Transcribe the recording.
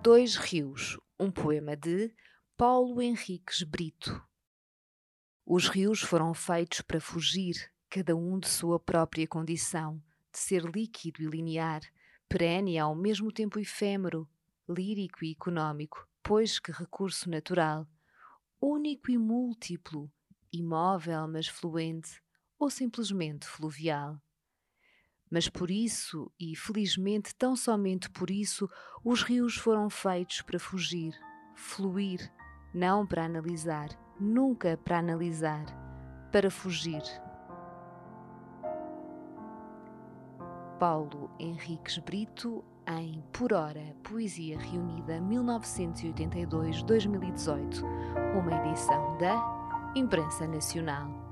Dois Rios, um poema de Paulo Henriques Brito. Os rios foram feitos para fugir, cada um de sua própria condição, de ser líquido e linear, perene ao mesmo tempo efêmero, lírico e econômico, pois que recurso natural, único e múltiplo, imóvel mas fluente, ou simplesmente fluvial. Mas por isso, e felizmente tão somente por isso, os rios foram feitos para fugir, fluir, não para analisar, nunca para analisar, para fugir. Paulo Henriques Brito, em Por Hora, Poesia Reunida 1982-2018, uma edição da Imprensa Nacional.